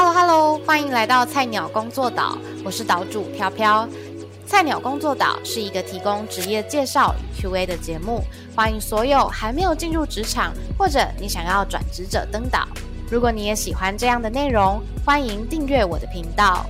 Hello Hello，欢迎来到菜鸟工作岛，我是岛主飘飘。菜鸟工作岛是一个提供职业介绍与 Q&A 的节目，欢迎所有还没有进入职场或者你想要转职者登岛。如果你也喜欢这样的内容，欢迎订阅我的频道。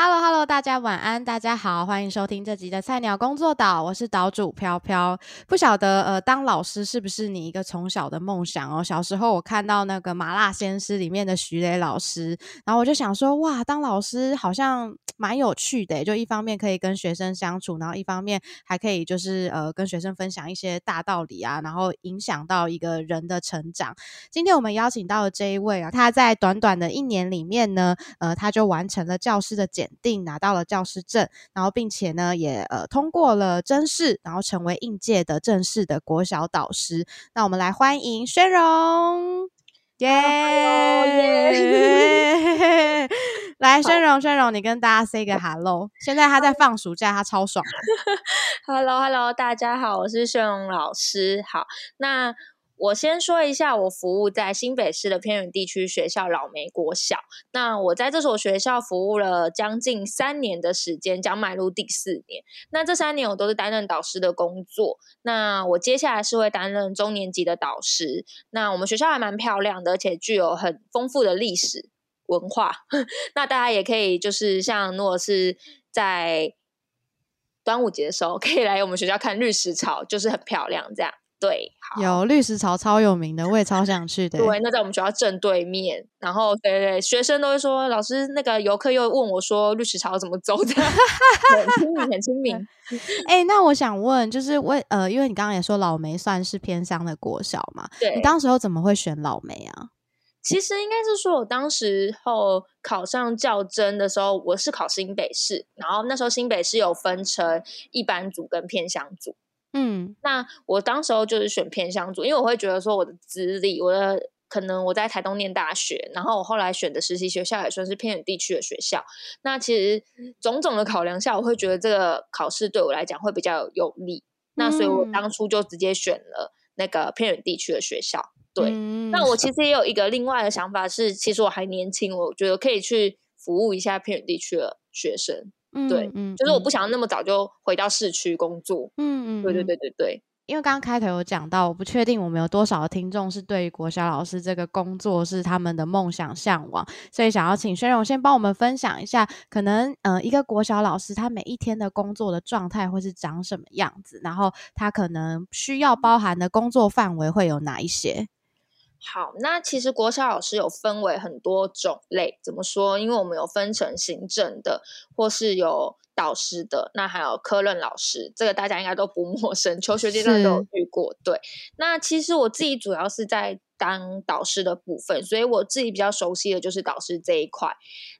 Hello Hello，大家晚安，大家好，欢迎收听这集的菜鸟工作岛，我是岛主飘飘。不晓得呃，当老师是不是你一个从小的梦想哦？小时候我看到那个《麻辣鲜师》里面的徐磊老师，然后我就想说，哇，当老师好像蛮有趣的，就一方面可以跟学生相处，然后一方面还可以就是呃跟学生分享一些大道理啊，然后影响到一个人的成长。今天我们邀请到的这一位啊，他在短短的一年里面呢，呃，他就完成了教师的检。定拿到了教师证，然后并且呢也呃通过了甄试，然后成为应届的正式的国小导师。那我们来欢迎宣荣，耶！来，宣荣，宣荣，你跟大家 say 个 hello。现在他在放暑假，他超爽。Hello，Hello，大家好，我是宣荣老师。好，那。我先说一下，我服务在新北市的偏远地区学校老梅国小。那我在这所学校服务了将近三年的时间，将迈入第四年。那这三年我都是担任导师的工作。那我接下来是会担任中年级的导师。那我们学校还蛮漂亮的，而且具有很丰富的历史文化。那大家也可以就是像如果是在端午节的时候，可以来我们学校看绿石草，就是很漂亮这样。对，有绿石潮超有名的，我也超想去的。对，那在我们学校正对面。然后，对对，学生都会说，老师那个游客又问我说，绿石潮怎么走的？很亲民，很亲民。哎，那我想问，就是为呃，因为你刚刚也说老梅算是偏乡的国小嘛？对。你当时候怎么会选老梅啊？其实应该是说，我当时候考上教真的时候，我是考新北市，然后那时候新北市有分成一般组跟偏乡组。嗯，那我当时候就是选偏乡组，因为我会觉得说我的资历，我的可能我在台东念大学，然后我后来选的实习学校也算是偏远地区的学校。那其实种种的考量下，我会觉得这个考试对我来讲会比较有利。那所以我当初就直接选了那个偏远地区的学校。对，那我其实也有一个另外的想法是，其实我还年轻，我觉得可以去服务一下偏远地区的学生。对，嗯，就是我不想那么早就回到市区工作。嗯嗯，对对对对对。因为刚刚开头有讲到，我不确定我们有多少的听众是对于国小老师这个工作是他们的梦想向往，所以想要请轩荣先帮我们分享一下，可能呃一个国小老师他每一天的工作的状态会是长什么样子，然后他可能需要包含的工作范围会有哪一些。好，那其实国小老师有分为很多种类，怎么说？因为我们有分成行政的，或是有导师的，那还有科任老师，这个大家应该都不 陌生，求学阶段都有遇过。对，那其实我自己主要是在当导师的部分，所以我自己比较熟悉的就是导师这一块。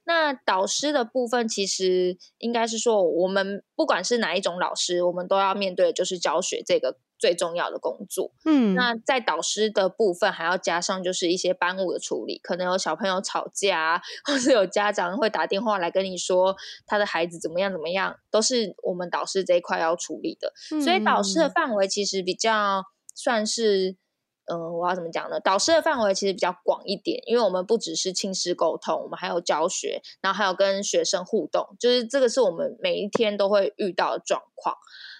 那导师的部分，其实应该是说，我们不管是哪一种老师，我们都要面对的就是教学这个。最重要的工作，嗯，那在导师的部分还要加上就是一些班务的处理，可能有小朋友吵架，或是有家长会打电话来跟你说他的孩子怎么样怎么样，都是我们导师这一块要处理的。所以导师的范围其实比较算是，嗯，我要怎么讲呢？导师的范围其实比较广一点，因为我们不只是亲师沟通，我们还有教学，然后还有跟学生互动，就是这个是我们每一天都会遇到的状况。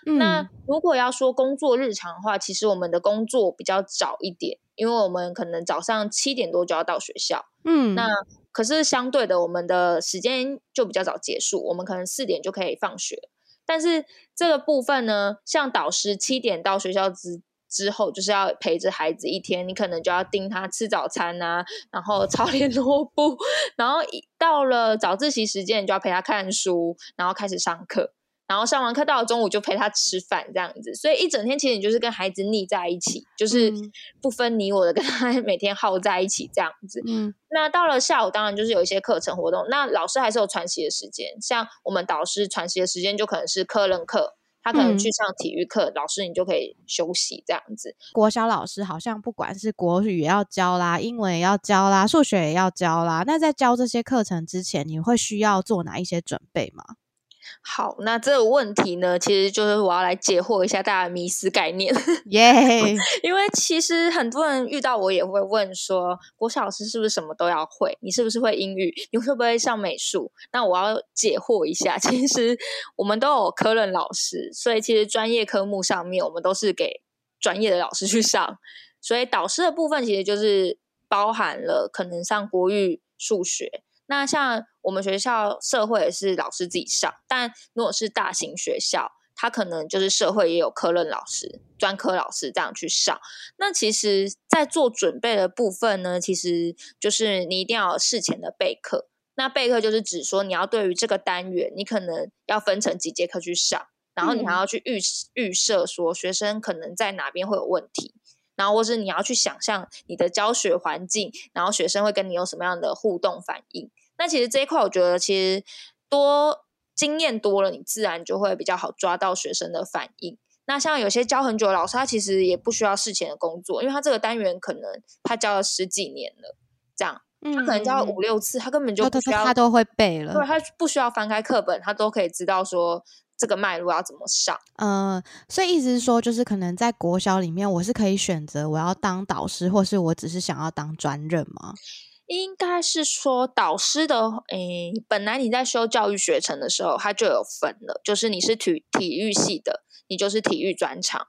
那如果要说工作日常的话，其实我们的工作比较早一点，因为我们可能早上七点多就要到学校。嗯，那可是相对的，我们的时间就比较早结束，我们可能四点就可以放学。但是这个部分呢，像导师七点到学校之之后，就是要陪着孩子一天，你可能就要盯他吃早餐啊，然后抄 联络簿，然后到了早自习时间，你就要陪他看书，然后开始上课。然后上完课到了中午就陪他吃饭这样子，所以一整天其实你就是跟孩子腻在一起，就是不分你我的跟他 每天耗在一起这样子。嗯，那到了下午当然就是有一些课程活动，那老师还是有喘息的时间，像我们导师喘息的时间就可能是课任课，他可能去上体育课，老师你就可以休息这样子。国小老师好像不管是国语也要教啦，英文也要教啦，数学也要教啦。那在教这些课程之前，你会需要做哪一些准备吗？好，那这个问题呢，其实就是我要来解惑一下大家的迷思概念。耶，因为其实很多人遇到我也会问说，国小老师是不是什么都要会？你是不是会英语？你会不会上美术？那我要解惑一下，其实我们都有科任老师，所以其实专业科目上面我们都是给专业的老师去上。所以导师的部分其实就是包含了可能上国语、数学。那像我们学校社会也是老师自己上，但如果是大型学校，他可能就是社会也有科任老师、专科老师这样去上。那其实，在做准备的部分呢，其实就是你一定要事前的备课。那备课就是指说，你要对于这个单元，你可能要分成几节课去上，然后你还要去预预设说学生可能在哪边会有问题。然后，或是你要去想象你的教学环境，然后学生会跟你有什么样的互动反应。那其实这一块，我觉得其实多经验多了，你自然就会比较好抓到学生的反应。那像有些教很久的老师，他其实也不需要事前的工作，因为他这个单元可能他教了十几年了，这样他可能教了五六次，他根本就不需要，他都会背了。对他不需要翻开课本，他都可以知道说。这个脉络要怎么上？嗯，所以意思是说，就是可能在国小里面，我是可以选择我要当导师，或是我只是想要当专任吗？应该是说导师的，诶，本来你在修教育学程的时候，他就有分了，就是你是体体育系的，你就是体育专长，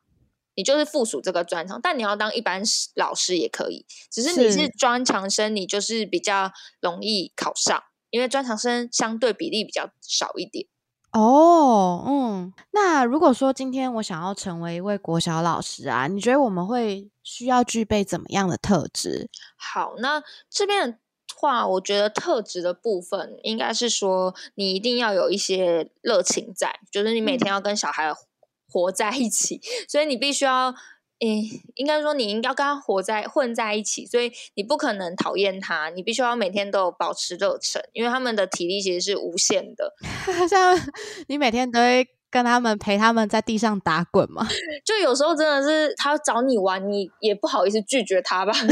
你就是附属这个专长。但你要当一般老师也可以，只是你是专长生，你就是比较容易考上，因为专长生相对比例比较少一点。哦，嗯，那如果说今天我想要成为一位国小老师啊，你觉得我们会需要具备怎么样的特质？好，那这边的话，我觉得特质的部分应该是说，你一定要有一些热情在，就是你每天要跟小孩活在一起，所以你必须要。诶，应该说你应该跟他活在混在一起，所以你不可能讨厌他，你必须要每天都有保持热忱，因为他们的体力其实是无限的。像你每天都会跟他们陪他们在地上打滚吗？就有时候真的是他找你玩，你也不好意思拒绝他吧。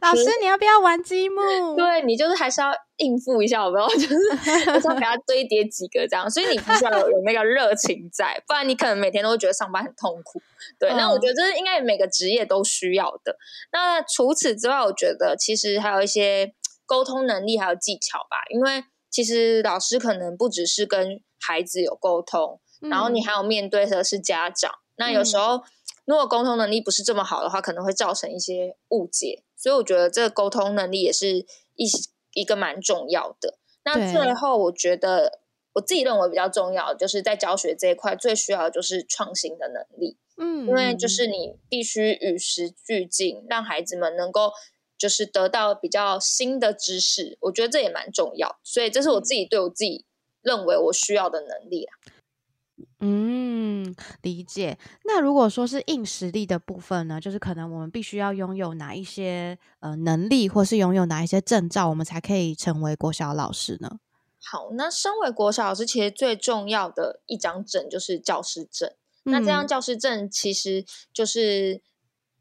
老师，你要不要玩积木？对你就是还是要应付一下，有没有？就是要给他堆叠几个这样，所以你必须要有有那个热情在，不然你可能每天都会觉得上班很痛苦。对，那我觉得这是应该每个职业都需要的。那除此之外，我觉得其实还有一些沟通能力还有技巧吧，因为其实老师可能不只是跟孩子有沟通，然后你还有面对的是家长。那有时候。如果沟通能力不是这么好的话，可能会造成一些误解，所以我觉得这个沟通能力也是一一个蛮重要的。那最后，我觉得我自己认为比较重要，就是在教学这一块最需要的就是创新的能力。嗯，因为就是你必须与时俱进，让孩子们能够就是得到比较新的知识，我觉得这也蛮重要。所以这是我自己对我自己认为我需要的能力啊。嗯，理解。那如果说是硬实力的部分呢，就是可能我们必须要拥有哪一些呃能力，或是拥有哪一些证照，我们才可以成为国小老师呢？好，那身为国小老师，其实最重要的一张证就是教师证。那这张教师证其实就是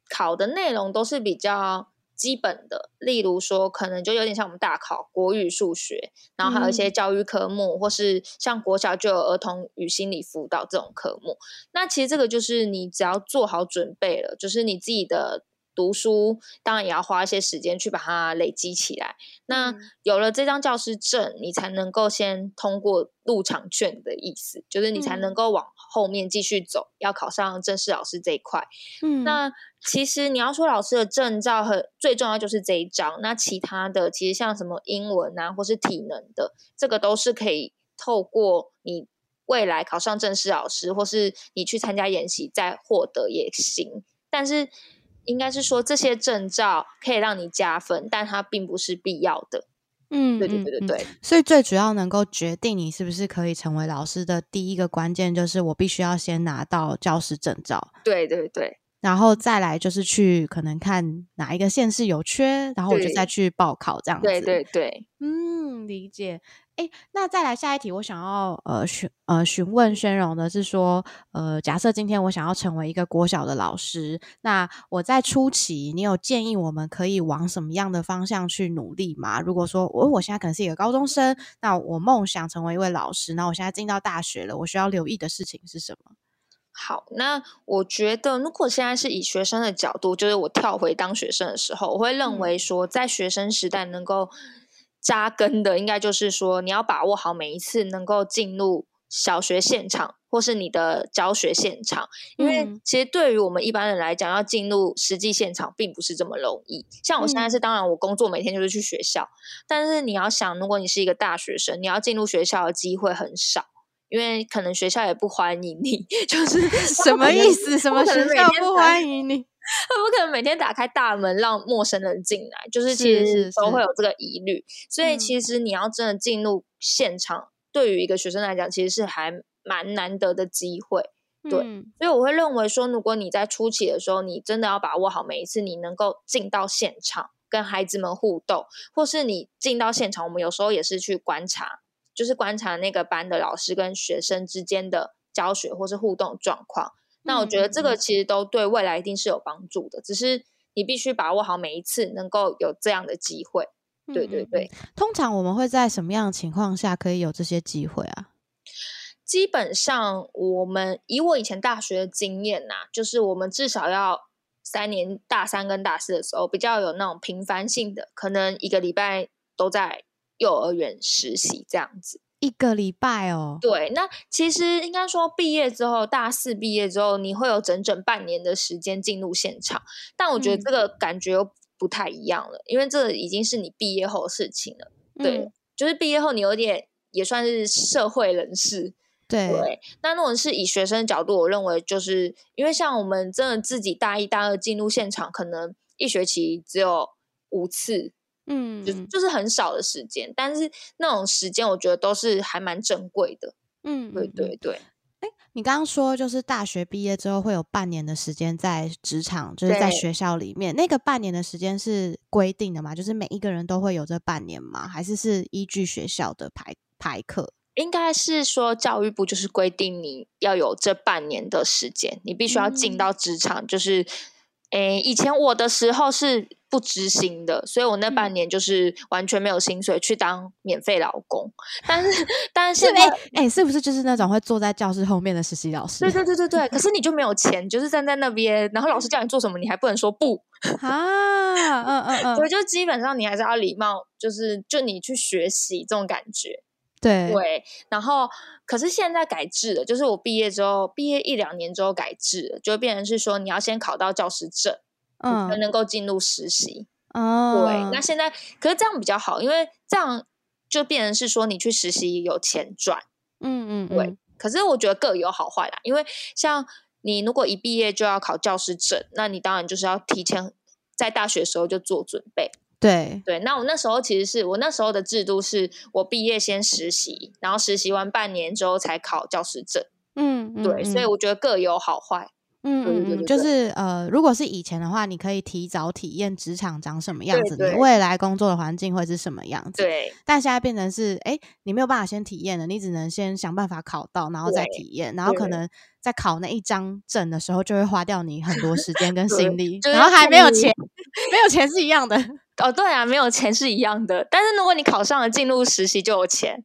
考的内容都是比较。基本的，例如说，可能就有点像我们大考国语、数学，然后还有一些教育科目，或是像国小就有儿童与心理辅导这种科目。那其实这个就是你只要做好准备了，就是你自己的。读书当然也要花一些时间去把它累积起来。那有了这张教师证，你才能够先通过入场券的意思，就是你才能够往后面继续走，要考上正式老师这一块。嗯，那其实你要说老师的证照很最重要就是这一张，那其他的其实像什么英文啊，或是体能的，这个都是可以透过你未来考上正式老师，或是你去参加演习再获得也行。但是应该是说这些证照可以让你加分，但它并不是必要的。嗯，对对对对对。所以最主要能够决定你是不是可以成为老师的第一个关键，就是我必须要先拿到教师证照。对对对。然后再来就是去可能看哪一个县市有缺，然后我就再去报考这样子。对对对，嗯，理解。哎，那再来下一题，我想要呃询呃询问宣荣的是说，呃，假设今天我想要成为一个国小的老师，那我在初期，你有建议我们可以往什么样的方向去努力吗？如果说我我现在可能是一个高中生，那我梦想成为一位老师，那我现在进到大学了，我需要留意的事情是什么？好，那我觉得，如果现在是以学生的角度，就是我跳回当学生的时候，我会认嗯为说，在学生时代能够扎根的，应该就是说，你要把握好每一次能够进入小学现场，或是你的教学现场，因为嗯其实对于我们一般人来讲，要进入实际现场并不是这么容易。像我现在嗯是，当然我工作每天就是去学校，但是你要想，如果你是一个大学生，你要进入学校的机会很少。因为可能学校也不欢迎你，就是什么意思？什么学校不欢迎你？他不可能每天打开大门让陌生人进来，就是其实都是都会有这个疑虑。所以嗯其实你要真的进入现场，对于一个学生来讲，其实是还蛮难得的机会。对嗯所以我会认为说，如果你在初期的时候，你真的要把握好每一次你能够进到现场跟孩子们互动，或是你进到现场，我们有时候也是去观察，就是观察那个班的老师跟学生之间的教学或是互动状况。那我觉得这嗯个其实都对未来一定是有帮助的，只是你必须把握好每一次能够有这样的机会。对对对，嗯通常我们会在什么样的情况下可以有这些机会啊？基本上我们以我以前大学的经验呐、就是我们至少要三年大三跟大四的时候，比较有那种频繁性的，可能一个礼拜都在幼儿园实习这样子。一个礼拜哦，对，那其实应该说毕业之后，大四毕业之后，你会有整整半年的时间进入现场，但我觉得嗯。这个感觉又不太一样了，因为这已经是你毕业后的事情了。对，嗯。就是毕业后你有点也算是社会人士，对。对，那如果是以学生的角度，我认为就是因为像我们真的自己大一、大二进入现场，可能一学期只有五次，嗯，就就是很少的时间，但是那种时间我觉得都是还蛮珍贵的。嗯，对对对对，你刚刚说，就是大学毕业之后会有半年的时间在职场，就是在学校里面。那个半年的时间是规定的吗？就是每一个人都会有这半年吗？还是是依据学校的排排课？应该是说教育部就是规定你要有这半年的时间，你必须要进嗯到职场。就是，诶，以前我的时候是不执行的，所以我那半嗯年就是完全没有薪水去当免费劳工。但是，但是哎哎、是不是就是那种会坐在教室后面的实习老师对对对对对，可是你就没有钱，就是站在那边，然后老师叫你做什么，你还不能说不。啊？嗯嗯嗯，对，就基本上你还是要礼貌，就是就你去学习这种感觉。对对，然后可是现在改制了，就是我毕业之后，毕业一两年之后改制了，就变成是说你要先考到教师证，嗯才嗯能够进入实习。哦，对，那现在可是这样比较好，因为这样就变成是说你去实习有钱赚。嗯嗯对嗯可是我觉得各有好坏啦，因为像你如果一毕业就要考教师证，那你当然就是要提前在大学时候就做准备。对对，那我那时候其实是我那时候的制度是我毕业先实习，然后实习完半年之后才考教师证。嗯嗯对，所以嗯我觉得各有好坏。嗯就是呃，如果是以前的话，你可以提早体验职场长什么样子，对对你未来工作的环境会是什么样子。对但现在变成是，哎，你没有办法先体验了，你只能先想办法考到，然后再体验，然后可能在考那一张证的时候，就会花掉你很多时间跟对心力，就是然后还没有钱，没有钱是一样的。哦，对啊，没有钱是一样的，但是如果你考上了进入实习就有钱。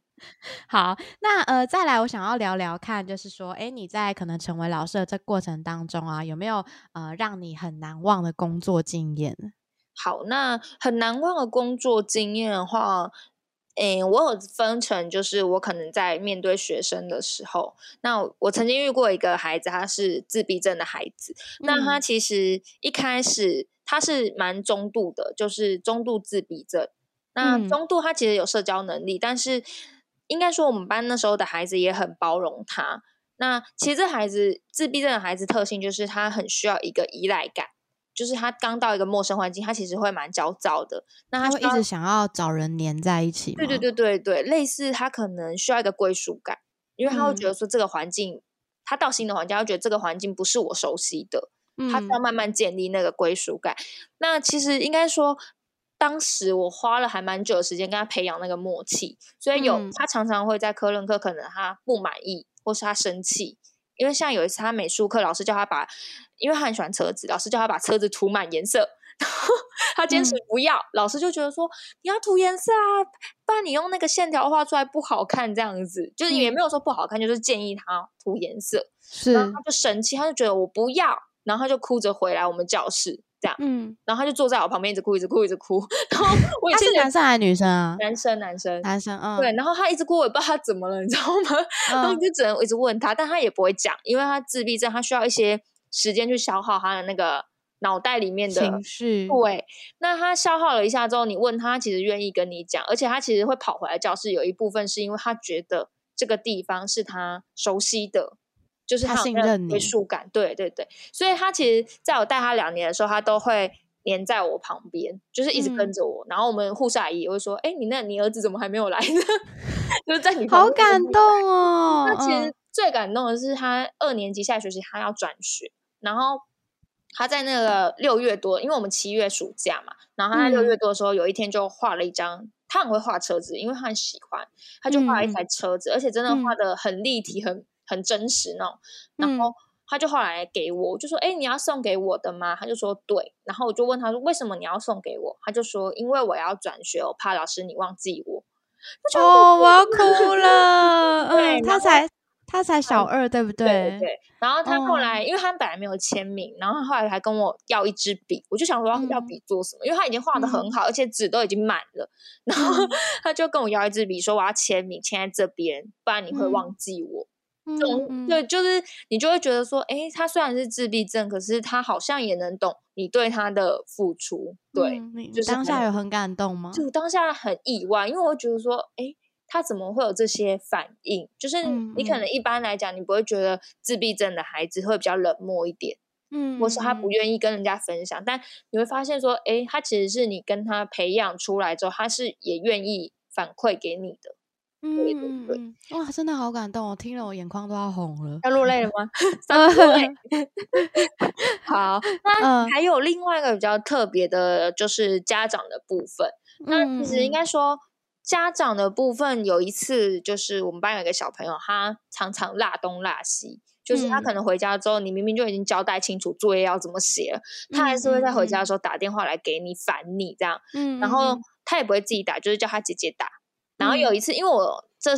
好，那呃，再来，我想要聊聊看，就是说，哎，你在可能成为老师的这过程当中啊，有没有呃让你很难忘的工作经验？好，那很难忘的工作经验的话，诶，我有分成，就是我可能在面对学生的时候，那我曾经遇过一个孩子，他是自闭症的孩子，那他嗯其实一开始他是蛮中度的，就是中度自闭症。那嗯中度他其实有社交能力，但是应该说我们班那时候的孩子也很包容他。那其实这孩子自闭症的孩子特性就是他很需要一个依赖感，就是他刚到一个陌生环境，他其实会蛮焦躁的。那他会一直想要找人黏在一起吗？对对对对对，类似他可能需要一个归属感，因为他会觉嗯得说这个环境，他到新的环境，他会觉得这个环境不是我熟悉的，他需要慢慢建立那个归属感。那其实应该说，当时我花了还蛮久的时间跟他培养那个默契，所以有他常常会在科任课，可能他不满意，或是他生气。因为像有一次，他美术课老师叫他把，因为他很喜欢车子，老师叫他把车子涂满颜色，然后他坚持不要，老师就觉得说你要涂颜色啊，不然你用那个线条画出来不好看，这样子。就是也没有说不好看，就是建议他涂颜色，是，然后他就生气，他就觉得我不要，然后他就哭着回来我们教室。这样，嗯，然后他就坐在我旁边，一直哭，一直哭，一直哭。然后我也是男生还是女生啊？男生，男生，男生，嗯，对。然后他一直哭，我也不知道他怎么了，你知道吗？然后就只能一直问他，但他也不会讲，因为他自闭症，他需要一些时间去消耗他的那个脑袋里面的情绪。对，那他消耗了一下之后，你问他，其实愿意跟你讲，而且他其实会跑回来教室，有一部分是因为他觉得这个地方是他熟悉的。就是他信任归属感，对对对，所以他其实在我带他两年的时候，他都会黏在我旁边，就是一直跟着我。然后我们护士阿姨也会说：“哎，你那你儿子怎么还没有来呢？” 就是在你好感动哦。那其实最感动的是他二年级下学期他要转学，然后他在那个六月多，因为我们七月暑假嘛，然后他在六月多的时候，有一天就画了一张，他很会画车子，因为他很喜欢，他就画了一台车子，而且真的画的很立体，很。很真实那种，然后他就后来给我，就说：“哎，你要送给我的吗？”他就说：“对。”然后我就问他说：“为什么你要送给我？”他就说：“因为我要转学，我怕老师你忘记我。”哦，我要哭了。嗯，他才他才小二，对不对？对。然后他后来，因为他本来没有签名，然后后来还跟我要一支笔，我就想说要要笔做什么？因为他已经画的很好，而且纸都已经满了。然后他就跟我要一支笔，说我要签名，签在这边，不然你会忘记我。懂对，就是你就会觉得说，哎，他虽然是自闭症，可是他好像也能懂你对他的付出。对，就是当下有很感动吗？就当下很意外，因为我觉得说，哎，他怎么会有这些反应？就是你可能一般来讲，你不会觉得自闭症的孩子会比较冷漠一点，嗯，或是他不愿意跟人家分享。但你会发现说，哎，他其实是你跟他培养出来之后，他是也愿意反馈给你的。嗯嗯哇，真的好感动，我听了我眼眶都要红了，要落泪了吗？好，那还有另外一个比较特别的，就是家长的部分。那其实应该说，家长的部分有一次，就是我们班有一个小朋友，他常常落东落西，就是他可能回家之后，你明明就已经交代清楚作业要怎么写了，他还是会在回家的时候打电话来给你烦你这样。嗯，然后他也不会自己打，就是叫他姐姐打。然后有一次，因为我这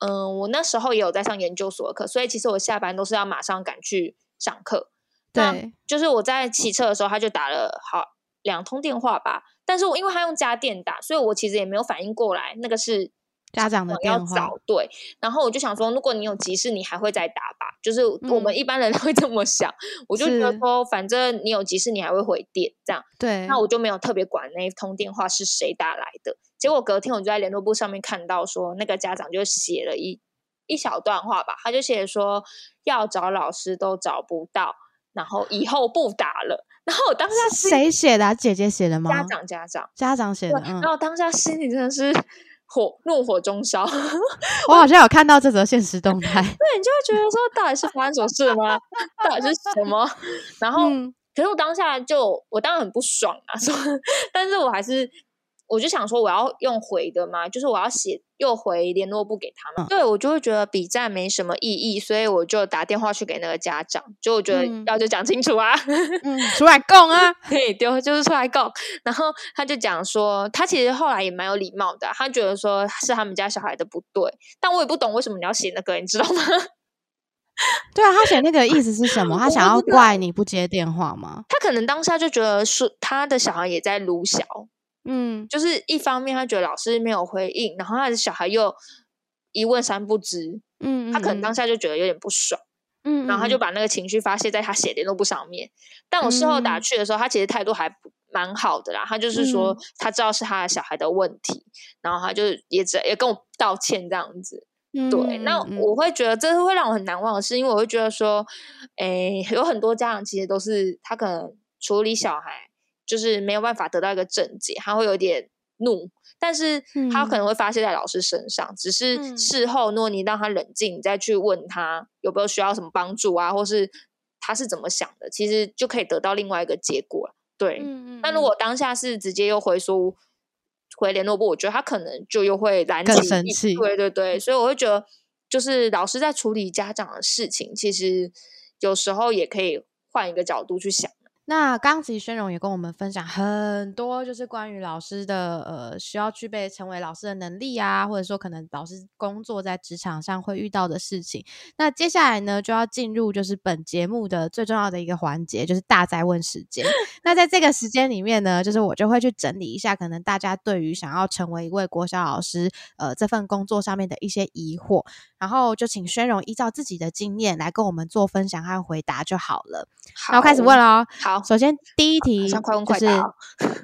嗯，我那时候也有在上研究所的课，所以其实我下班都是要马上赶去上课。对，就是我在骑车的时候，他就打了好两通电话吧。但是我因为他用家电打，所以我其实也没有反应过来，那个是家长的电话。对，然后我就想说，如果你有急事，你还会再打吧？就是我们一般人 会这么想。我就觉得说，反正你有急事，你还会回电这样。对，那我就没有特别管那一通电话是谁打来的。结果隔天我就在联络部上面看到说，那个家长就写了一一小段话吧，他就写说要找老师都找不到，然后以后不打了。然后我当下谁写的？姐姐写的吗？家长家长家长写的。然后当下心里真的是火怒火中烧。我好像有看到这则现实动态。对，你就会觉得说，到底是发生什么事吗？到底是什么？然后，可是我当下就我当然很不爽啊，说，但是我还是。我就想说，我要用回的嘛，就是我要写又回联络部给他们。对我就会觉得比战没什么意义，所以我就打电话去给那个家长，就我觉得要就讲清楚啊，嗯，出来供啊，可以丢，就是出来供。然后他就讲说，他其实后来也蛮有礼貌的，他觉得说是他们家小孩的不对，但我也不懂为什么你要写那个，你知道吗？对啊，他写那个意思是什么？他想要怪你不接电话吗？他可能当下就觉得是他的小孩也在撸小。嗯，就是一方面他觉得老师没有回应，然后他的小孩又一问三不知，嗯，他可能当下就觉得有点不爽，嗯，然后他就把那个情绪发泄在他写联络簿上面。但我事后打去的时候，他其实态度还蛮好的啦，他就是说他知道是他的小孩的问题，然后他就也只也跟我道歉这样子。对，那我会觉得这是会让我很难忘的事，因为我会觉得说，诶，有很多家长其实都是他可能处理小孩。就是没有办法得到一个正解，他会有点怒，但是他可能会发泄在老师身上。只是事后，如果你让他冷静，你再去问他有没有需要什么帮助啊，或是他是怎么想的，其实就可以得到另外一个结果了。对，嗯那如果当下是直接又回说回联络部，我觉得他可能就又会燃更起一生气对对对，所以我会觉得，就是老师在处理家长的事情，其实有时候也可以换一个角度去想。那刚其实宣荣也跟我们分享很多，就是关于老师的呃需要具备成为老师的能力啊，或者说可能老师工作在职场上会遇到的事情。那接下来呢，就要进入就是本节目的最重要的一个环节，就是大灾问时间。那在这个时间里面呢，就是我就会去整理一下，可能大家对于想要成为一位国小老师呃这份工作上面的一些疑惑，然后就请宣荣依照自己的经验来跟我们做分享和回答就好了。那我开始问了哦。好，首先第一题就是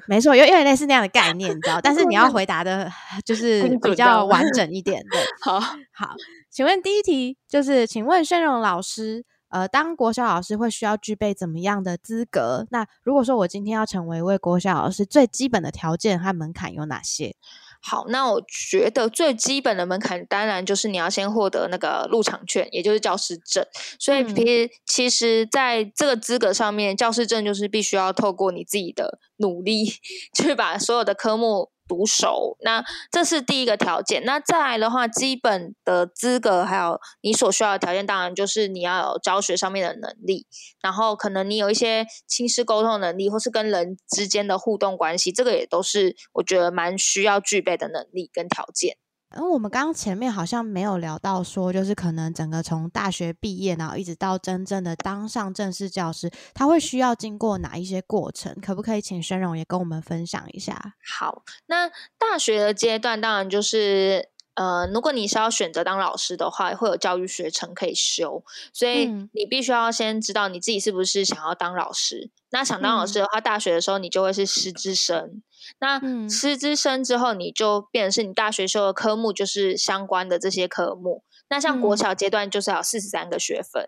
没错，有有点类似那样的概念，你知道，但是你要 回答的就是比较完整一点。对，好，好，请问第一题就是，请问宣荣老师，呃，当国小老师会需要具备怎么样的资格？那如果说我今天要成为一位国小老师，最基本的条件和门槛有哪些？好，那我觉得最基本的门槛，当然就是你要先获得那个入场券，也就是教师证。所以嗯其实其实在这个资格上面，教师证就是必须要透过你自己的努力，去把所有的科目读熟。那这是第一个条件。那再来的话，基本的资格还有你所需要的条件，当然就是你要有教学上面的能力，然后可能你有一些亲师沟通能力，或是跟人之间的互动关系，这个也都是我觉得蛮需要具备的能力跟条件。因为我们刚刚前面好像没有聊到说，就是可能整个从大学毕业，然后一直到真正的当上正式教师，他会需要经过哪一些过程？可不可以请宣荣也跟我们分享一下？好，那大学的阶段当然就是。呃，如果你是要选择当老师的话，会有教育学程可以修，所以嗯你必须要先知道你自己是不是想要当老师。那想当老师的话，大学的时候你就会是师资生。那嗯。师资生之后，你就变成是你大学修的科目就是相关的这些科目。那像国嗯。小阶段就是要四十三个学分，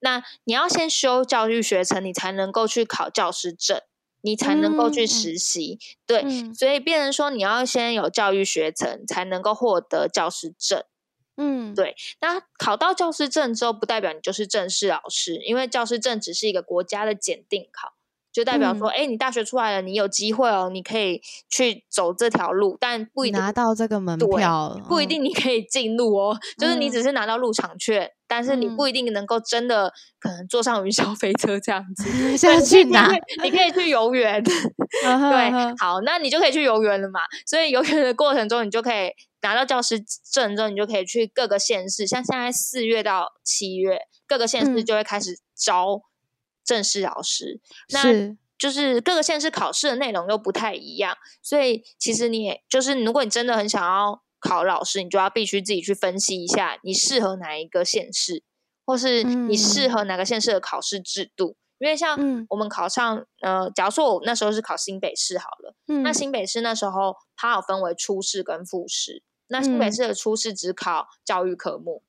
那你要先修教育学程，你才能够去考教师证，你才能够去实习。对，嗯。所以变成说你要先有教育学程，才能够获得教师证。嗯，对那考到教师证之后，不代表你就是正式老师，因为教师证只是一个国家的检定考，就代表说，嗯哎、你大学出来了，你有机会哦，你可以去走这条路，但不一定拿到这个门对票，不一嗯定你可以进入哦，就是你嗯只是拿到入场券，但是你嗯不一定能够真的可能坐上云霄飞车这样子。是要去哪？你可以去游园，对好，那你就可以去游园了嘛。所以游园的过程中，你就可以拿到教师证之后，你就可以去各个县市，像现在四月到七月，各个县市嗯就会开始招正式老师。那就是各个县市考试的内容又不太一样，所以其实你也就是，如果你真的很想要考老师，你就要必须自己去分析一下，你适合哪一个县市，或是你适嗯。合哪个县市的考试制度。因为像嗯。我们考上，呃，假如说我那时候是考新北市好了，嗯。那新北市那时候它有分为初试跟复试，那新北嗯。市的初试只考教育科目，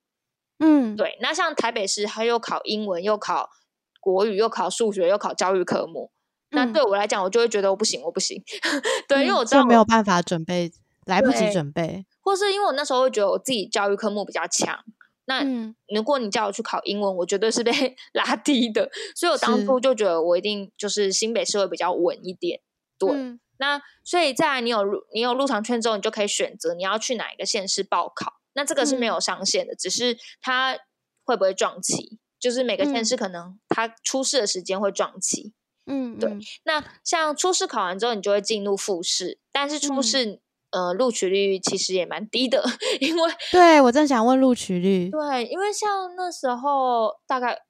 嗯。对，那像台北市，它又考英文，又考国语，又考数学，又考教育科目。那嗯对我来讲，我就会觉得我不行，我不行。对，因为嗯我知道就没有我，办法准备，来不及对准备。或是因为我那时候会觉得我自己教育科目比较强。那嗯如果你叫我去考英文，我绝对是被 拉低的。所以我当初就觉得我一定就是新北市会比较稳一点。对，嗯那所以在你有入你有入场券之后，你就可以选择你要去哪一个县市报考。那这个是没嗯有上限的，只是它会不会撞期，就是每个县嗯市可能它初试的时间会撞期。嗯对那像初试考完之后，你就会进入复试，但是初嗯试、呃录取率其实也蛮低的，因为对我正想问录取率。对，因为像那时候大概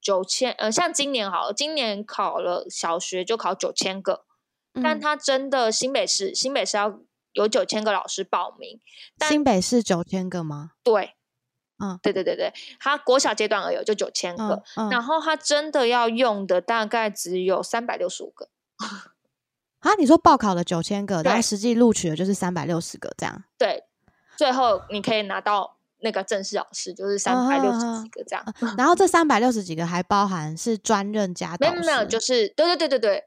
九千，呃，像今年好了，今年考了小学就考九千个，但嗯他真的新北市新北市要有九千个老师报名，但新北市九千个吗？对，嗯对对对对，他国小阶段而已就九千个，嗯嗯然后他真的要用的大概只有三百六十五个，啊，你说报考了九千个，然后对实际录取的就是三百六十个，这样。对，最后你可以拿到那个正式老师，就是三百六十嗯几个这样。然后这三百六十几个还包含是专任加导师，没有没有，就是对对对对对。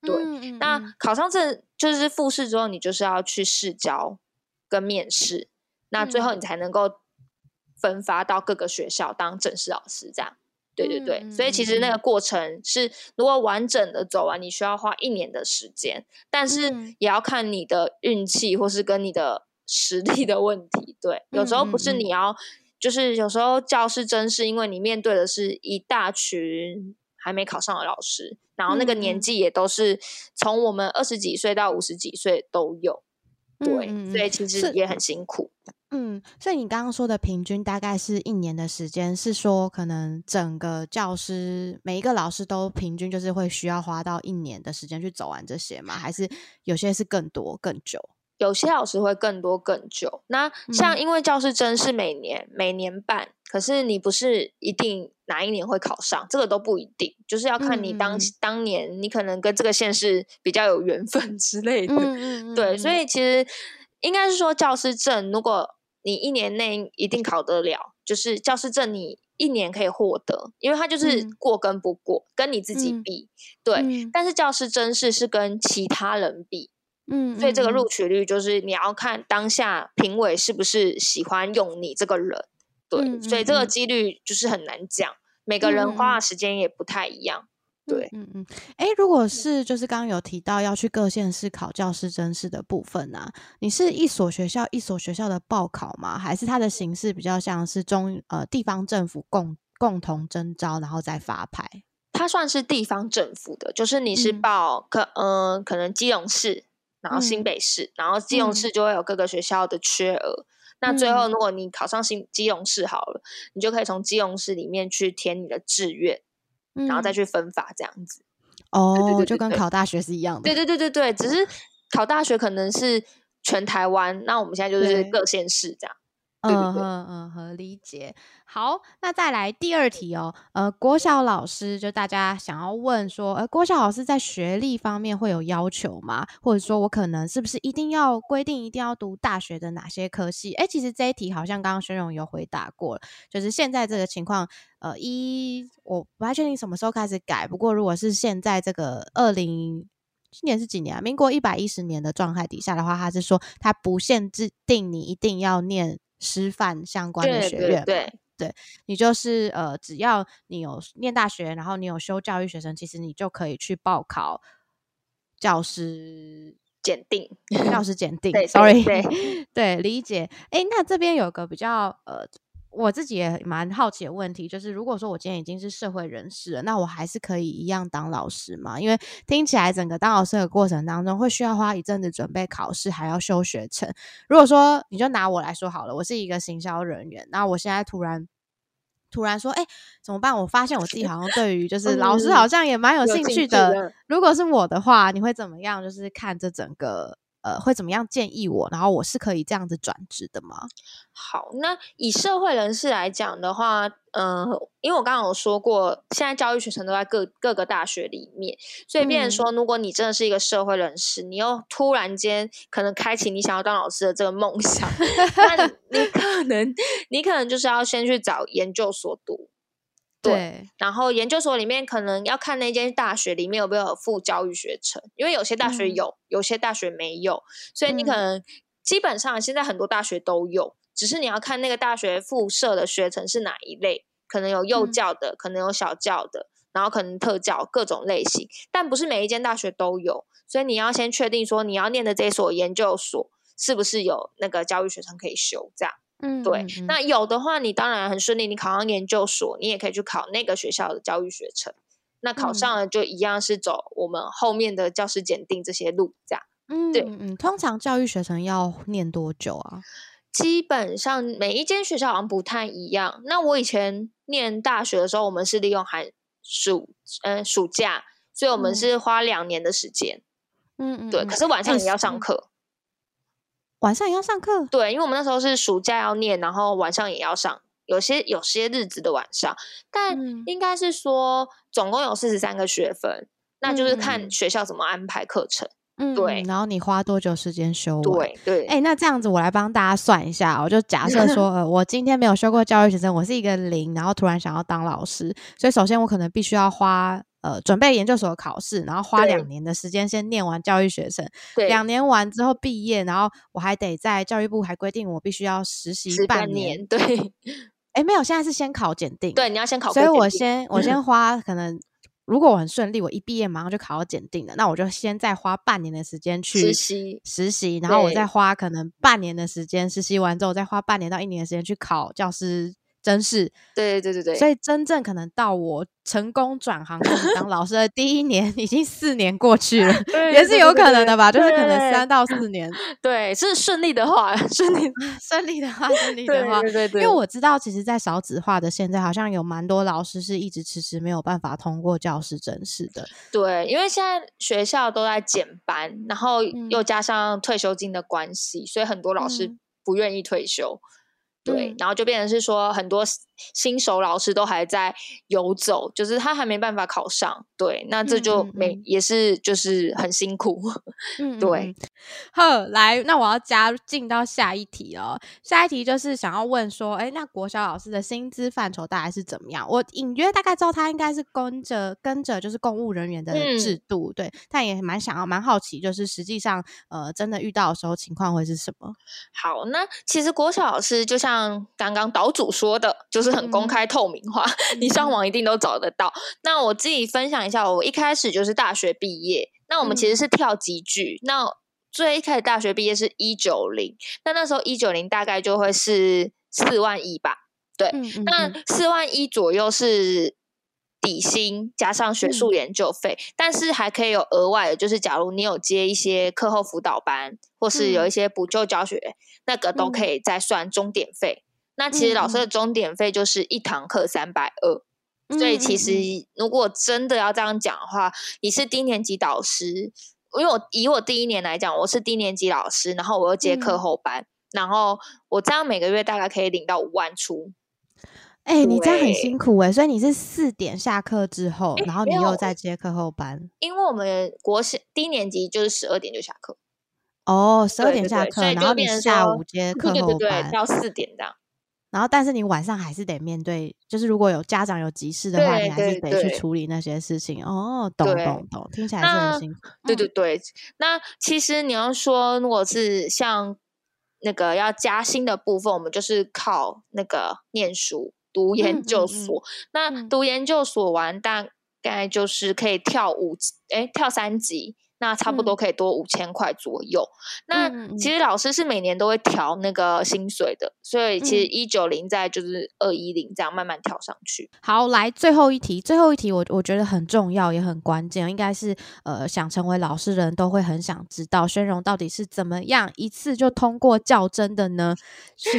对那嗯考上证就是复试之后，你就是要去试教跟面试，那最后嗯你才能够分发到各个学校当正式老师这样。对对对，所以其实那个过程是如果完整的走完，你需要花一年的时间，但是也要看你的运气或是跟你的实力的问题。对，有时候不是你要，就是有时候教师真是因为你面对的是一大群还没考上的老师，然后那个年纪也都是从我们二十几岁到五十几岁都有。对，所以其实也很辛苦。嗯，所以你刚刚说的平均大概是一年的时间，是说可能整个教师每一个老师都平均就是会需要花到一年的时间去走完这些吗？还是有些是更多更久？有些老师会更多更久。那像因为教师真是每年每年办，可是你不是一定哪一年会考上，这个都不一定，就是要看你当当年你可能跟这个县市比较有缘分 之类的。对，所以其实应该是说教师证，如果你一年内一定考得了，就是教师证你一年可以获得，因为它就是过跟不过跟你自己比。对，但是教师真试是跟其他人比。嗯，所以这个录取率就是你要看当下评委是不是喜欢用你这个人，对，所以这个几率就是很难讲，每个人花的时间也不太一样，对，嗯嗯，哎，如果是就是刚刚有提到要去各县市考教师真试的部分呢，你是一所学校一所学校的报考吗？还是它的形式比较像是中呃地方政府共共同征招然后再发牌？它算是地方政府的，就是你是报可嗯可能基隆市。然后新北市，然后基隆市就会有各个学校的缺额。那最后，如果你考上新基隆市好了，你就可以从基隆市里面去填你的志愿，然后再去分发这样子。哦，就跟考大学是一样的。对对对对对，只是考大学可能是全台湾，那我们现在就是各县市这样。嗯嗯嗯，和理解。好，那再来第二题哦。呃，国小老师就大家想要问说，呃，国小老师在学历方面会有要求吗？或者说我可能是不是一定要规定一定要读大学的哪些科系？哎，其实这一题好像刚刚轩荣有回答过了，就是现在这个情况，呃，一我不太确定什么时候开始改。不过如果是现在这个二零今年是几年啊？民国一百一十年的状态底下的话，他是说他不限制定你一定要念。师范相关的学院，对对，你就是呃，只要你有念大学，然后你有修教育学生，其实你就可以去报考教师检定，教师检定。对，sorry，对对，理解。哎，那这边有个比较呃。我自己也蛮好奇的问题，就是如果说我今天已经是社会人士了，那我还是可以一样当老师吗？因为听起来整个当老师的过程当中，会需要花一阵子准备考试，还要修学程。如果说你就拿我来说好了，我是一个行销人员，那我现在突然突然说，哎，怎么办？我发现我自己好像对于就是老师好像也蛮有兴趣的。如果是我的话，你会怎么样？就是看这整个。呃，会怎么样建议我？然后我是可以这样子转职的吗？好，那以社会人士来讲的话，嗯，因为我刚刚有说过，现在教育学程都在各各个大学里面，所以变成说，如果你真的是一个社会人士，你又突然间可能开启你想要当老师的这个梦想，那你可能你可能就是要先去找研究所读。对，然后研究所里面可能要看那间大学里面有没有附教育学程，因为有些大学有，有些大学没有，所以你可能基本上现在很多大学都有，只是你要看那个大学附设的学程是哪一类，可能有幼教的，可能有小教的，然后可能特教各种类型，但不是每一间大学都有，所以你要先确定说你要念的这所研究所是不是有那个教育学程可以修，这样。嗯，对，那有的话，你当然很顺利，你考上研究所，你也可以去考那个学校的教育学程。那考上了就一样是走我们后面的教师检定这些路，这样。嗯，对，嗯，通常教育学程要念多久啊？基本上每一间学校好像不太一样。那我以前念大学的时候，我们是利用寒暑，嗯，暑假，所以我们是花两年的时间。嗯嗯，对，可是晚上也要上课。晚上也要上课，对，因为我们那时候是暑假要念，然后晚上也要上，有些有些日子的晚上，但应该是说总共有四十三个学分，那就是看学校怎么安排课程。嗯，对，然后你花多久时间修？对对，哎，那这样子我来帮大家算一下，我就假设说，呃，我今天没有修过教育学生，我是一个零，然后突然想要当老师，所以首先我可能必须要花。呃，准备研究所考试，然后花两年的时间先念完教育学生，两年完之后毕业，然后我还得在教育部还规定我必须要实习半年。对，哎，没有，现在是先考检定。对，你要先考。所以我先我先 花可能，如果我很顺利，我一毕业马上就考到检定了，那我就先再花半年的时间去实习实习，然后我再花可能半年的时间实习完之后，再花半年到一年的时间去考教师。真是，对对对对所以真正可能到我成功转行当老师的第一年，已经四年过去了，也是有可能的吧？就是可能三到四年，对，是顺利的话，顺利顺利的话，顺利的话，对对对。因为我知道，其实，在少子化的现在，好像有蛮多老师是一直迟迟没有办法通过教师真试的。对，因为现在学校都在减班，然后又加上退休金的关系，所以很多老师不愿意退休。对，然后就变成是说，很多新手老师都还在游走，就是他还没办法考上。对，那这就没也是就是很辛苦。嗯，对。好，来，那我要加进到下一题哦。下一题就是想要问说，哎，那国小老师的薪资范畴大概是怎么样？我隐约大概知道他应该是跟着跟着就是公务人员的制度，对，但也蛮想要蛮好奇，就是实际上呃真的遇到的时候情况会是什么？好，那其实国小老师就像。像刚刚岛主说的，就是很公开透明化，你上网一定都找得到。那我自己分享一下，我一开始就是大学毕业，那我们其实是跳级距。那最一开始大学毕业是一九零，那那时候一九零大概就会是四万一吧，对，那四万一左右是。底薪加上学术研究费，但是还可以有额外的，就是假如你有接一些课后辅导班，或是有一些补救教学，那个都可以再算钟点费。那其实老师的钟点费就是一堂课三百二，所以其实如果真的要这样讲的话，你是低年级导师，因为我以我第一年来讲，我是低年级老师，然后我又接课后班，然后我这样每个月大概可以领到五万出。哎，你这样很辛苦哎，所以你是四点下课之后，然后你又在接课后班。因为我们国小低年级就是十二点就下课，哦，十二点下课，然后你下午接课后班到四点这样。然后，但是你晚上还是得面对，就是如果有家长有急事的话，你还是得去处理那些事情。哦，懂懂懂，听起来是很辛苦。对对对，那其实你要说，如果是像那个要加薪的部分，我们就是靠那个念书。读研究所，那读研究所完大概就是可以跳五，哎，跳三级。那差不多可以多五千块左右。那其实老师是每年都会调那个薪水的，所以其实一九零在就是二一零这样慢慢调上去。好，来最后一题，最后一题我我觉得很重要也很关键，应该是呃想成为老师的人都会很想知道，宣荣到底是怎么样一次就通过较真的呢？学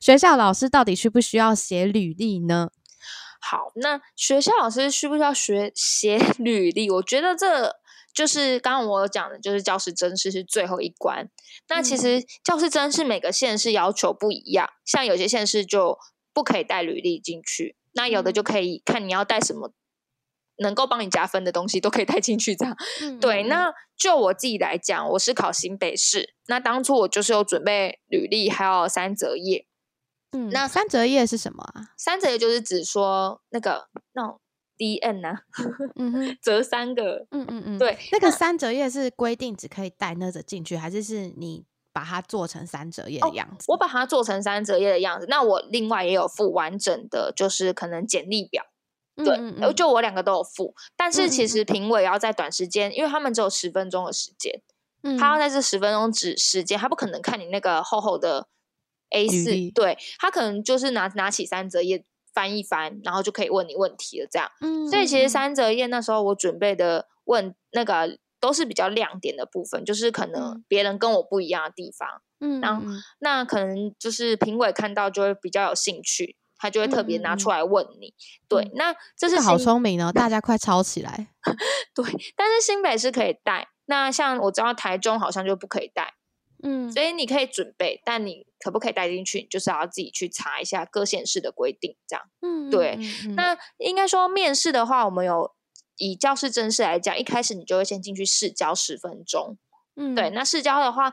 学校老师到底需不需要写履历呢？好，那学校老师需不需要学写履历？我觉得这。就是刚刚我讲的，就是教师真试是最后一关。那其实教师真试每个县市要求不一样，像有些县市就不可以带履历进去，那有的就可以看你要带什么能够帮你加分的东西都可以带进去。这样对。那就我自己来讲，我是考新北市，那当初我就是有准备履历，还有三折页。嗯，那三折页是什么啊？三折页就是指说那个那种。D N 呐，嗯哼，折三个，嗯嗯嗯，对，那个三折页是规定只可以带那个进去，还是是你把它做成三折页的样子？我把它做成三折页的样子，那我另外也有附完整的，就是可能简历表，对，就我两个都有附。但是其实评委要在短时间，因为他们只有十分钟的时间，他要在这十分钟只时间，他不可能看你那个厚厚的 A 四，对他可能就是拿拿起三折页。翻一翻，然后就可以问你问题了。这样，嗯所以其实三折页那时候我准备的问那个都是比较亮点的部分，就是可能别人跟我不一样的地方。嗯，然后那可能就是评委看到就会比较有兴趣，他就会特别拿出来问你。对，那这是好聪明哦，大家快抄起来。对，但是新北是可以带，那像我知道台中好像就不可以带。嗯，所以你可以准备，但你可不可以带进去，你就是要自己去查一下各县市的规定，这样。嗯，对。那应该说面试的话，我们有以教师正式来讲，一开始你就会先进去试教十分钟。嗯，对。那试教的话，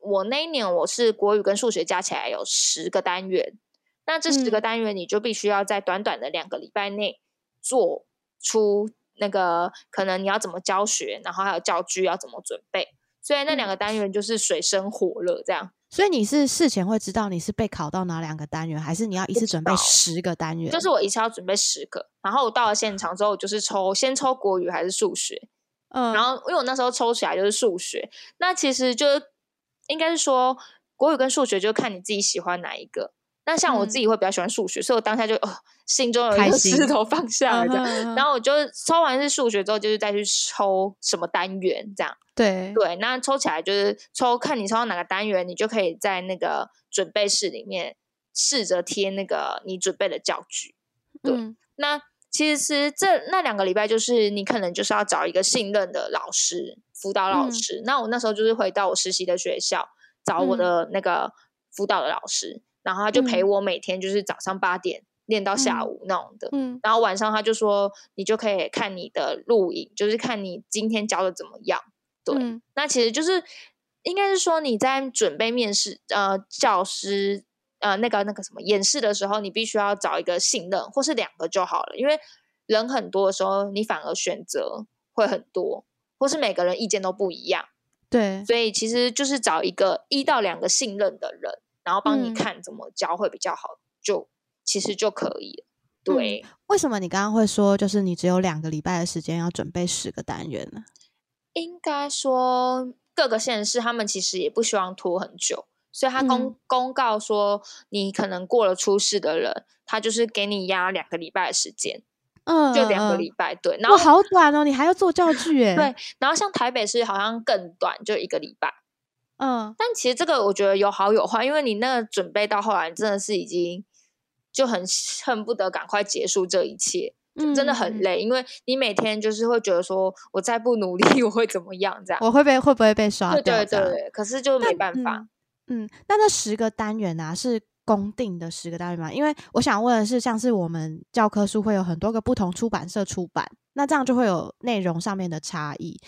我那一年我是国语跟数学加起来有十个单元，那这十个单元你就必须要在短短的两个礼拜内做出那个可能你要怎么教学，然后还有教具要怎么准备。所以那两个单元就是水深火热这样，所以你是事前会知道你是被考到哪两个单元，还是你要一次准备十个单元？就是我一次要准备十个，然后我到了现场之后，我就是抽先抽国语还是数学，嗯，然后因为我那时候抽起来就是数学，那其实就应该是说国语跟数学就看你自己喜欢哪一个。那像我嗯自己会比较喜欢数学，所以我当下就哦心中有一个石头放下来的。嗯哼嗯哼然后我就抽完是数学之后，就是再去抽什么单元这样。对对，那抽起来就是抽，看你抽到哪个单元，你就可以在那个准备室里面试着贴那个你准备的教具。对嗯那其实这那两个礼拜，就是你可能就是要找一个信任的老师，辅导老嗯师。那我那时候就是回到我实习的学校，找我嗯的那个辅导的老师，然后他就陪嗯。我每天就是早上八点练到下嗯午那种的。嗯。然后晚上他就说，你就可以看你的录影，就是看你今天教的怎么样。对，嗯。那其实就是应该是说你在准备面试呃教师呃那个那个什么演示的时候，你必须要找一个信任或是两个就好了，因为人很多的时候，你反而选择会很多，或是每个人意见都不一样，对，所以其实就是找一个一到两个信任的人，然后帮你嗯看怎么教会比较好，就其实就可以了。对，为什么你刚刚会说，就是你只有两个礼拜的时间要准备十个单元呢？应该说各个县市他们其实也不希望拖很久，所以他公、嗯公告说你可能过了初试的人，他就是给你压两个礼拜的时间，嗯，就两个嗯礼拜。对，然，后好短哦，你还要做教具哎。对，然后像台北市好像更短，就一个礼拜。嗯，但其实这个我觉得有好有坏，因为你那个准备到后来真的是已经就很恨不得赶快结束这一切，就真的很嗯。累，因为你每天就是会觉得说我再不努力 我会怎么样这样。我会被会不会被刷对对掉？对，可是就没办法。嗯，那那十个单元啊，是公定的十个单元吗？因为我想问的是，像是我们教科书会有很多个不同出版社出版，那这样就会有内容上面的差异。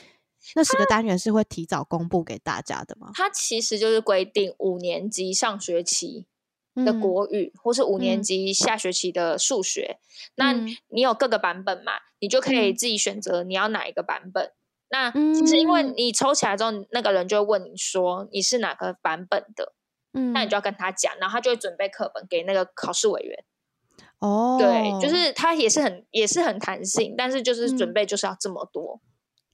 那十个单元是会提早公布给大家的吗？它其实就是规定五年级上学期的嗯国语，或是五年嗯级下学期的数学。那嗯你有各个版本嘛？你就可以嗯自己选择你要哪一个版本。那其实因为嗯你抽起来之后，那个人就会问你说你是哪个版本的，嗯，那你就要跟他讲，然后他就会准备课本给那个考试委员。哦，对，就是他也是很也是很弹性，但是就是准嗯备就是要这么多。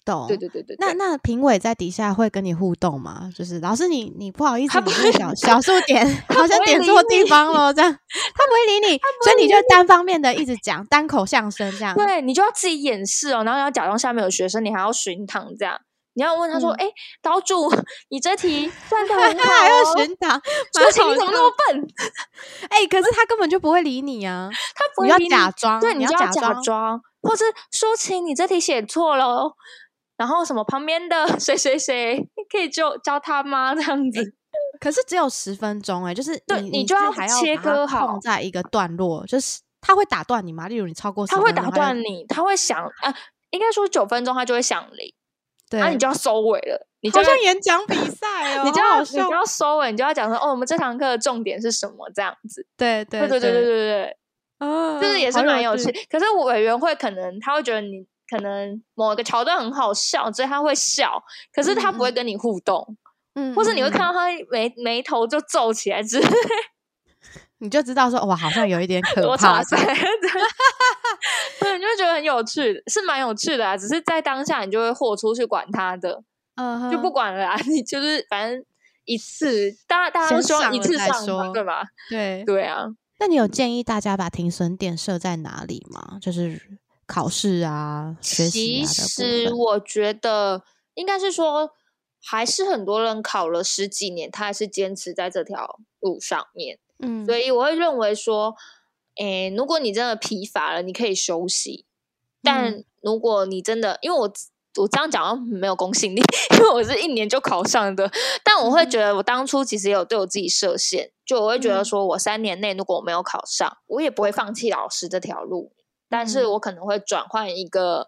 懂。对对对对那对。那评委在底下会跟你互动吗？就是老师你你不好意思，小小数点 好像点错地方了，这样 他不会理你，所以你就单方面的一直讲单口相声这样。对你就要自己演示哦，然后你要假装下面有学生，你还要巡堂这样。你要问他说：“嗯哎、岛主，你这题算的很 好、他还要哦，巡堂，出蛮好题你怎么那笑么笨？哎、可是他根本就不会理你啊！他不你要会理假装，对，你就要假假装，或是说清你这题写错了哦，然后什么旁边的 谁谁谁可以就教他吗？这样子。可是只有十分钟哎就是对你就要切割好。放在一个段落就是他会打断你吗？例如你超过他会打断你他会响啊应该说九分钟他就会响铃对。那你就要收尾了你就像演讲比赛哦 你就要你就要收尾你就要讲说哦我们这堂课的重点是什么这样子。对对对对对对对啊就是也是蛮有趣。可是委员会可能他会觉得你可能某一个桥段很好笑，所以他会笑，可是他不会跟你互动，嗯，或是你会嗯看到他眉眉头就皱起来之类，你就知道说哇，好像有一点可我怕 对，你就会觉得很有趣，是蛮有趣的啊。只是在当下你就会豁出去管他的，嗯就不管了啊，你就是反正一次，大家大家都先希望一次上嘛，说对吧？对。对啊，那你有建议大家把停损点设在哪里吗？就是考试啊、学习其。实我觉得应该是说，还是很多人考了十几年，他还是坚持在这条路上面。嗯，所以我会认为说，诶，如果你真的疲乏了，你可以休息。但嗯如果你真的，因为我我这样讲没有公信力，因为我是一年就考上的，但我会嗯觉得我当初其实也有对我自己设限，就我会觉得嗯说我三年内如果我没有考上，我也不会放弃老师这条路，但是嗯我可能会转换一个。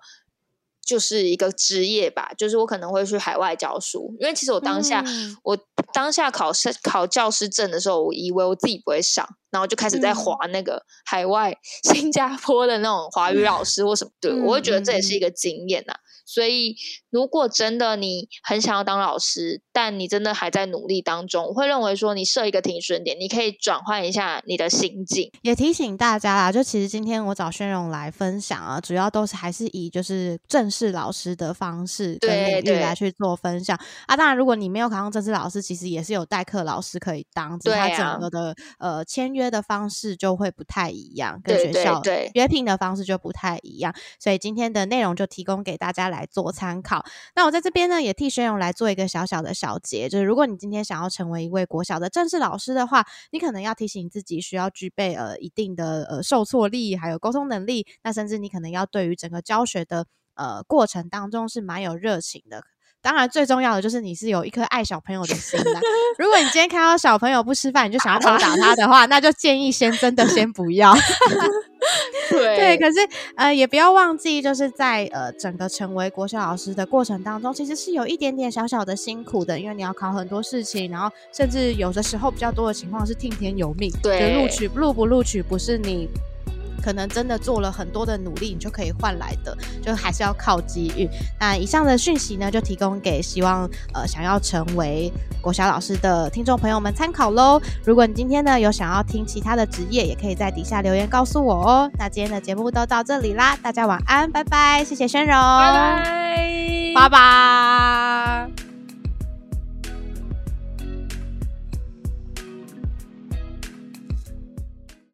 就是一个职业吧，就是我可能会去海外教书，因为其实我当下、嗯我当下考试考教师证的时候，我以为我自己不会上，然后就开始在划那个海外新加坡的那种华语老师或什么，对我会觉得这也是一个经验呐。所以，如果真的你很想要当老师，但你真的还在努力当中，我会认为说你设一个停损点，你可以转换一下你的心境。也提醒大家啦，就其实今天我找宣荣来分享啊，主要都是还是以就是正式老师的方式跟领域来去做分享啊。当然，如果你没有考上正式老师，其实也是有代课老师可以当，只是他整个的呃签约的方式就会不太一样，跟学校约聘的方式就不太一样。所以今天的内容就提供给大家来。来做参考。那我在这边呢，也替轩勇来做一个小小的小结，就是如果你今天想要成为一位国小的正式老师的话，你可能要提醒自己需要具备呃一定的呃受挫力，还有沟通能力。那甚至你可能要对于整个教学的呃过程当中是蛮有热情的。当然，最重要的就是你是有一颗爱小朋友的心的。如果你今天看到小朋友不吃饭，你就想要 殴打他的话，那就建议先真的先不要。对，可是呃，也不要忘记，就是在呃整个成为国小老师的过程当中，其实是有一点点小小的辛苦的，因为你要考很多事情，然后甚至有的时候比较多的情况是听天由命，对，录取录不录取不是你。可能真的做了很多的努力，你就可以换来的，就还是要靠机遇。那以上的讯息呢，就提供给希望呃想要成为国小老师的听众朋友们参考喽。如果你今天呢有想要听其他的职业，也可以在底下留言告诉我哦。那今天的节目都到这里啦，大家晚安，拜拜，谢谢轩柔，拜拜，拜拜。